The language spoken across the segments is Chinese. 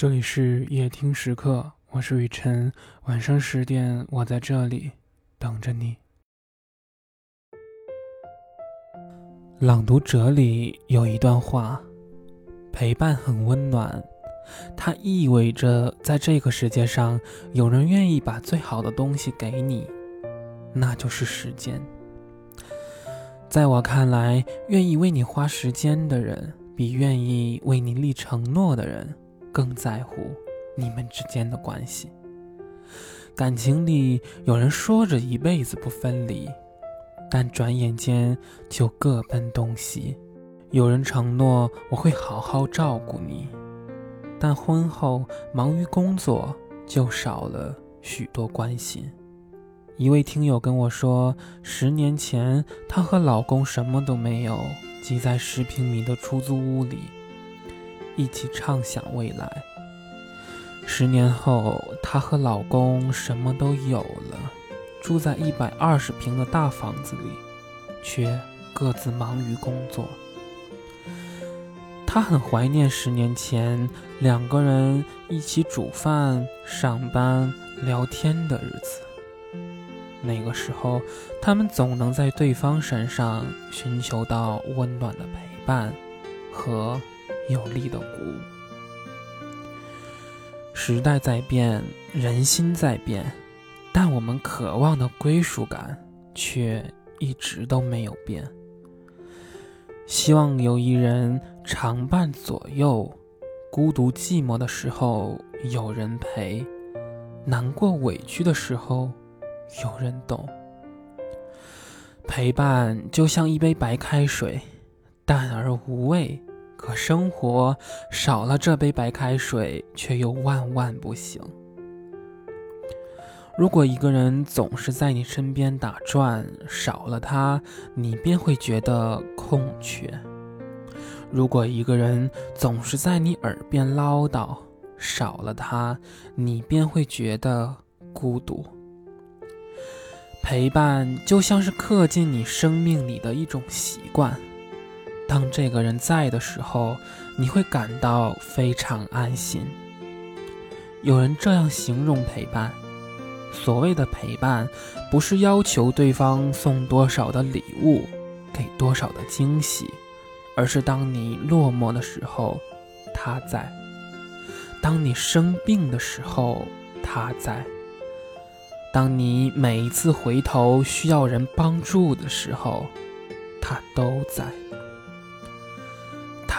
这里是夜听时刻，我是雨晨。晚上十点，我在这里等着你。朗读者里有一段话：陪伴很温暖，它意味着在这个世界上，有人愿意把最好的东西给你，那就是时间。在我看来，愿意为你花时间的人，比愿意为你立承诺的人。更在乎你们之间的关系。感情里，有人说着一辈子不分离，但转眼间就各奔东西；有人承诺我会好好照顾你，但婚后忙于工作，就少了许多关心。一位听友跟我说，十年前她和老公什么都没有，挤在十平米的出租屋里。一起畅想未来。十年后，她和老公什么都有了，住在一百二十平的大房子里，却各自忙于工作。她很怀念十年前两个人一起煮饭、上班、聊天的日子。那个时候，他们总能在对方身上寻求到温暖的陪伴和。有力的鼓。时代在变，人心在变，但我们渴望的归属感却一直都没有变。希望有一人常伴左右，孤独寂寞的时候有人陪，难过委屈的时候有人懂。陪伴就像一杯白开水，淡而无味。可生活少了这杯白开水，却又万万不行。如果一个人总是在你身边打转，少了他，你便会觉得空缺；如果一个人总是在你耳边唠叨，少了他，你便会觉得孤独。陪伴就像是刻进你生命里的一种习惯。当这个人在的时候，你会感到非常安心。有人这样形容陪伴：所谓的陪伴，不是要求对方送多少的礼物，给多少的惊喜，而是当你落寞的时候，他在；当你生病的时候，他在；当你每一次回头需要人帮助的时候，他都在。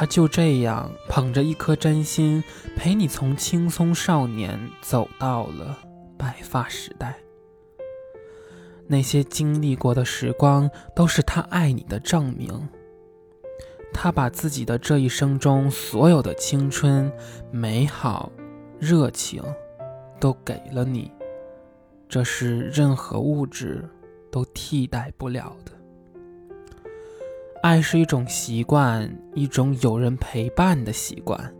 他就这样捧着一颗真心，陪你从青葱少年走到了白发时代。那些经历过的时光，都是他爱你的证明。他把自己的这一生中所有的青春、美好、热情，都给了你，这是任何物质都替代不了的。爱是一种习惯，一种有人陪伴的习惯。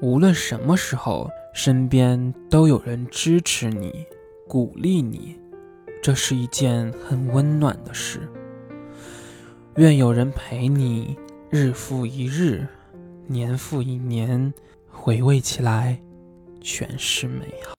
无论什么时候，身边都有人支持你、鼓励你，这是一件很温暖的事。愿有人陪你，日复一日，年复一年，回味起来，全是美好。